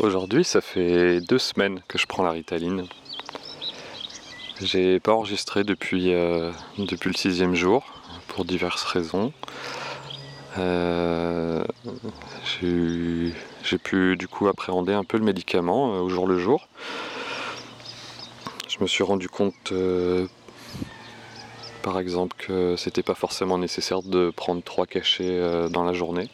Aujourd'hui, ça fait deux semaines que je prends la Ritaline. J'ai pas enregistré depuis, euh, depuis le sixième jour pour diverses raisons. Euh, j'ai pu du coup appréhender un peu le médicament euh, au jour le jour. Je me suis rendu compte par exemple que c'était pas forcément nécessaire de prendre trois cachets dans la journée.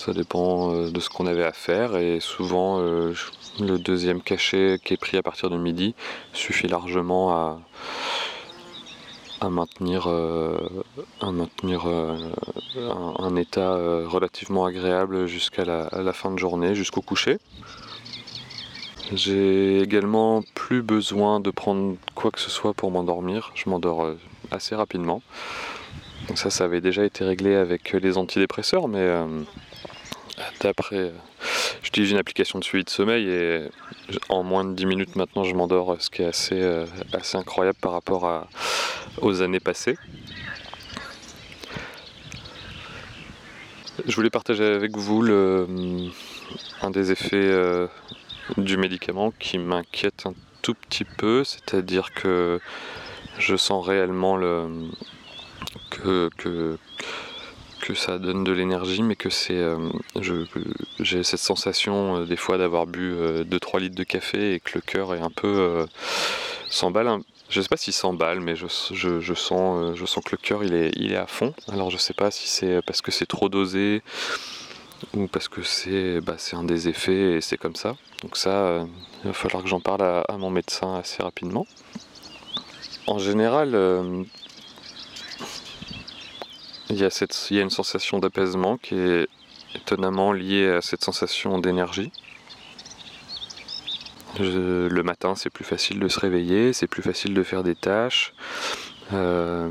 Ça dépend euh, de ce qu'on avait à faire et souvent euh, le deuxième cachet qui est pris à partir de midi suffit largement à, maintenir, un, état euh, relativement agréable jusqu'à la, fin de journée, jusqu'au coucher. J'ai également plus besoin de prendre quoi que ce soit pour m'endormir. Je m'endors assez rapidement. Donc ça, ça avait déjà été réglé avec les antidépresseurs, mais euh, j'utilise une application de suivi de sommeil et en moins de 10 minutes maintenant je m'endors, ce qui est assez, euh, assez incroyable par rapport aux années passées. Je voulais partager avec vous un des effets euh, du médicament qui m'inquiète un tout petit peu, c'est-à-dire que je sens réellement le, que, que, que ça donne de l'énergie, mais que c'est, euh, j'ai cette sensation euh, des fois d'avoir bu 2-3 euh, litres de café et que le cœur est un peu s'emballe. Je sais pas s'il s'emballe, mais je, je, sens, je sens que le cœur il est, il est à fond. Alors je sais pas si c'est parce que c'est trop dosé ou parce que c'est, bah, un des effets et c'est comme ça. Donc ça, il va falloir que j'en parle à, mon médecin assez rapidement. En général, il y, a une sensation d'apaisement qui est étonnamment liée à cette sensation d'énergie. le matin, c'est plus facile de se réveiller, c'est plus facile de faire des tâches. Euh,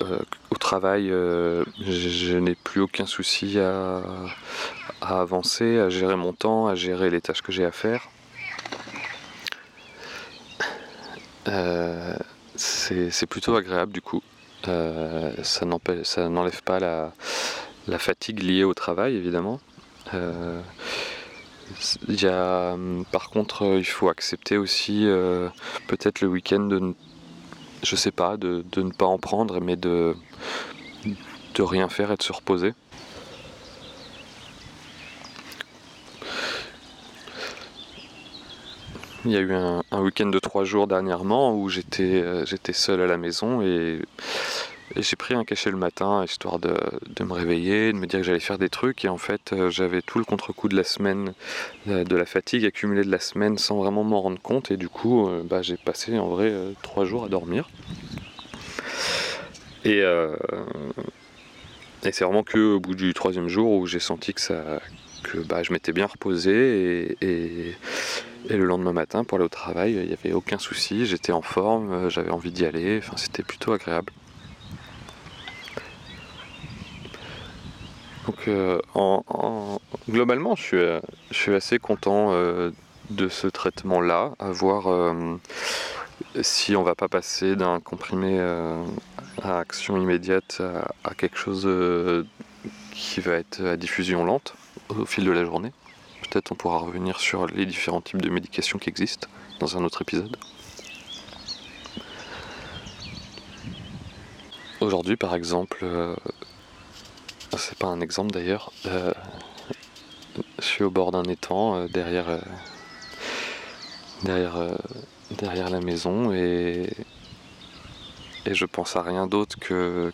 euh, au travail, euh, je, n'ai plus aucun souci à, avancer, à gérer mon temps, à gérer les tâches que j'ai à faire. c'est plutôt agréable du coup. Euh, ça n'enlève pas la, fatigue liée au travail, évidemment. Euh, par contre, il faut accepter aussi euh, peut-être le week-end de, je sais de, ne pas en prendre, mais de rien faire et de se reposer. Il y a eu un, week-end de trois jours dernièrement où j'étais seul à la maison et et j'ai pris un cachet le matin, histoire de, me réveiller, de me dire que j'allais faire des trucs. Et en fait, euh, j'avais tout le contre-coup de la semaine, euh, de la fatigue accumulée de la semaine sans vraiment m'en rendre compte. Et du coup, euh, bah, j'ai passé en vrai trois jours à dormir. Et, c'est vraiment que au bout du troisième jour où j'ai senti que, bah, je m'étais bien reposé. Et, et, le lendemain matin, pour aller au travail, il n'y avait aucun souci. J'étais en forme, j'avais envie d'y aller. Enfin, c'était plutôt agréable. Donc euh, globalement, je suis, euh, je suis, assez content euh, de ce traitement-là, à voir si on va pas passer d'un comprimé à action immédiate à, quelque chose qui va être à diffusion lente au fil de la journée. On pourra revenir sur les différents types de médications qui existent dans un autre épisode. Aujourd'hui, par exemple, c'est pas un exemple d'ailleurs. Euh, je suis au bord d'un étang euh, derrière, euh, derrière, la maison et, et je pense à rien d'autre que,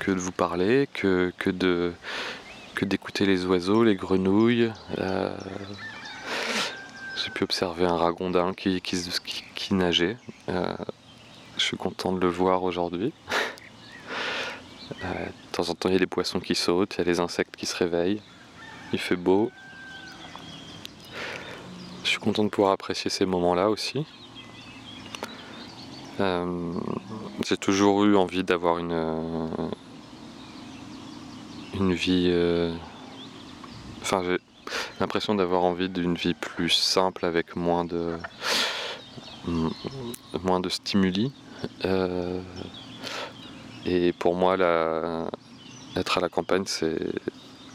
que de vous parler, que de d'écouter les oiseaux, les grenouilles. J'ai pu observer un ragondin qui, nageait. je suis content de le voir aujourd'hui. Euh, de temps en temps, il y a des poissons qui sautent, il y a les insectes qui se réveillent. Il fait beau. Je suis content de pouvoir apprécier ces moments-là aussi. Euh, j'ai toujours eu envie d'avoir une, euh, une vie. enfin, j'ai l'impression d'avoir envie d'une vie plus simple avec moins de, moins de stimuli. Et pour moi, être à la campagne,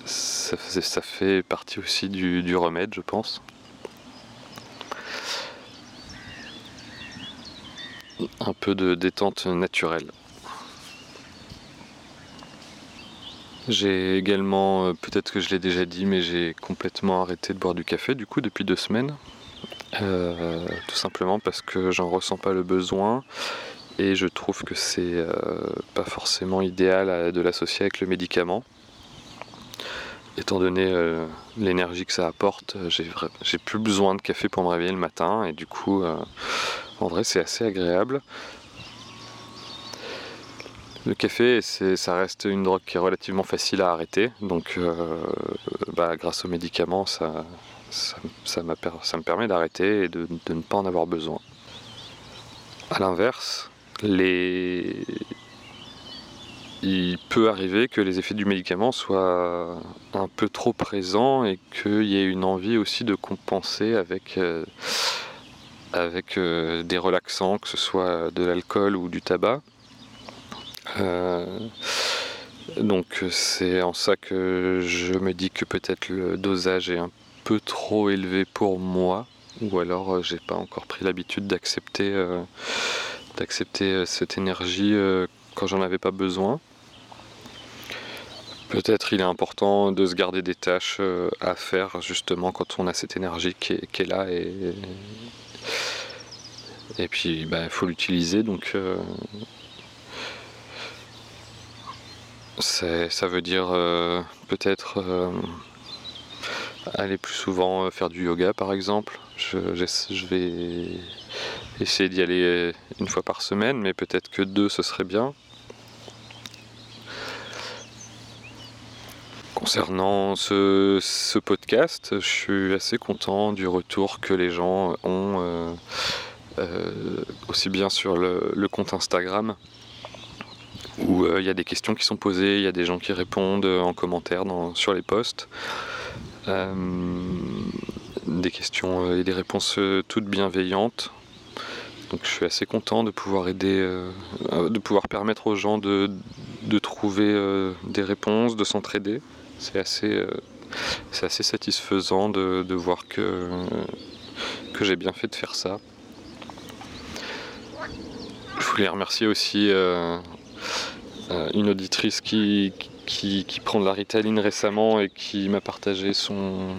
ça, fait partie aussi du, remède, je pense. Un peu de détente naturelle. J'ai également, euh, peut-être que je l'ai déjà dit, mais j'ai complètement arrêté de boire du café du coup depuis deux semaines. Euh, tout simplement parce que j'en ressens pas le besoin et je trouve que c'est euh, pas forcément idéal de l'associer avec le médicament. Étant donné l'énergie que ça apporte, j'ai plus besoin de café pour me réveiller le matin et du coup, en vrai, c'est assez agréable. Le café, ça reste une drogue qui est relativement facile à arrêter, donc euh, bah, grâce aux médicaments, ça, me permet d'arrêter et de, ne pas en avoir besoin. A l'inverse, il peut arriver que les effets du médicament soient un peu trop présents et qu'il y ait une envie aussi de compenser avec, euh, euh, des relaxants, que ce soit de l'alcool ou du tabac. Euh, donc c'est en ça que je me dis que peut-être le dosage est un peu trop élevé pour moi, ou alors euh, j'ai pas encore pris l'habitude d'accepter euh, cette énergie quand j'en avais pas besoin. Peut-être il est important de se garder des tâches à faire justement quand on a cette énergie qui est, là et, puis bah, il faut l'utiliser donc ça veut dire euh, peut-être euh, aller plus souvent euh, faire du yoga par exemple. Je, vais essayer d'y aller une fois par semaine, mais peut-être que deux ce serait bien. Concernant ce, podcast, je suis assez content du retour que les gens ont, aussi bien sur le compte Instagram où euh, il y a des questions qui sont posées, il y a des gens qui répondent euh, en commentaire sur les posts. Euh, des questions et des réponses toutes bienveillantes. Donc je suis assez content de pouvoir aider, de pouvoir permettre aux gens de, trouver des réponses, de s'entraider. C'est assez, assez satisfaisant de, voir que, que j'ai bien fait de faire ça. Je voulais remercier aussi une auditrice qui, qui, prend de la Ritaline récemment et qui m'a partagé son,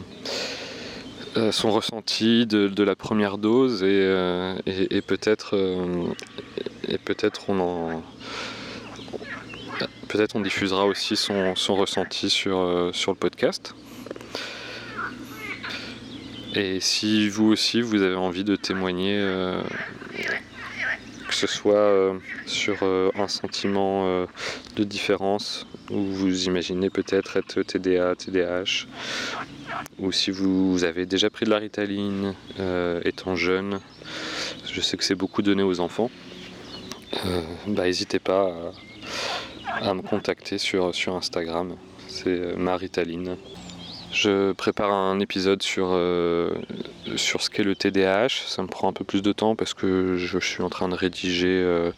euh, son ressenti de, la première dose et, euh, peut-être et peut-être on en peut-être on diffusera aussi son, ressenti sur, sur le podcast. Et si vous aussi vous avez envie de témoigner que ce soit euh, sur euh, un sentiment euh, de différence, où vous imaginez peut-être être TDA, TDAH, ou si vous avez déjà pris de la ritaline étant jeune, je sais que c'est beaucoup donné aux enfants, bah, n'hésitez pas à, me contacter sur, sur Instagram, c'est ma ritaline. Je prépare un épisode sur, euh, ce qu'est le TDAH. Ça me prend un peu plus de temps parce que je suis en train de rédiger euh,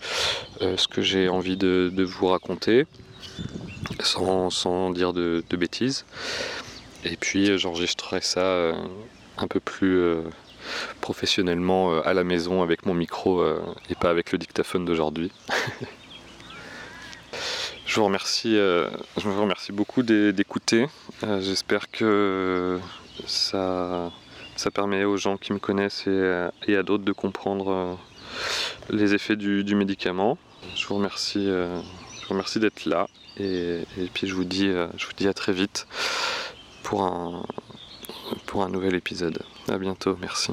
euh, ce que j'ai envie de, vous raconter sans, dire de, bêtises. Et puis j'enregistrerai ça un peu plus professionnellement à la maison avec mon micro et pas avec le dictaphone d'aujourd'hui. Je vous remercie, euh, je vous remercie beaucoup d'écouter. Euh, j'espère que ça, ça permet aux gens qui me connaissent et, à d'autres de comprendre euh, les effets du, médicament. Je vous remercie, remercie d'être là et, puis je vous dis, je vous dis à très vite pour un, pour un nouvel épisode. À bientôt, merci.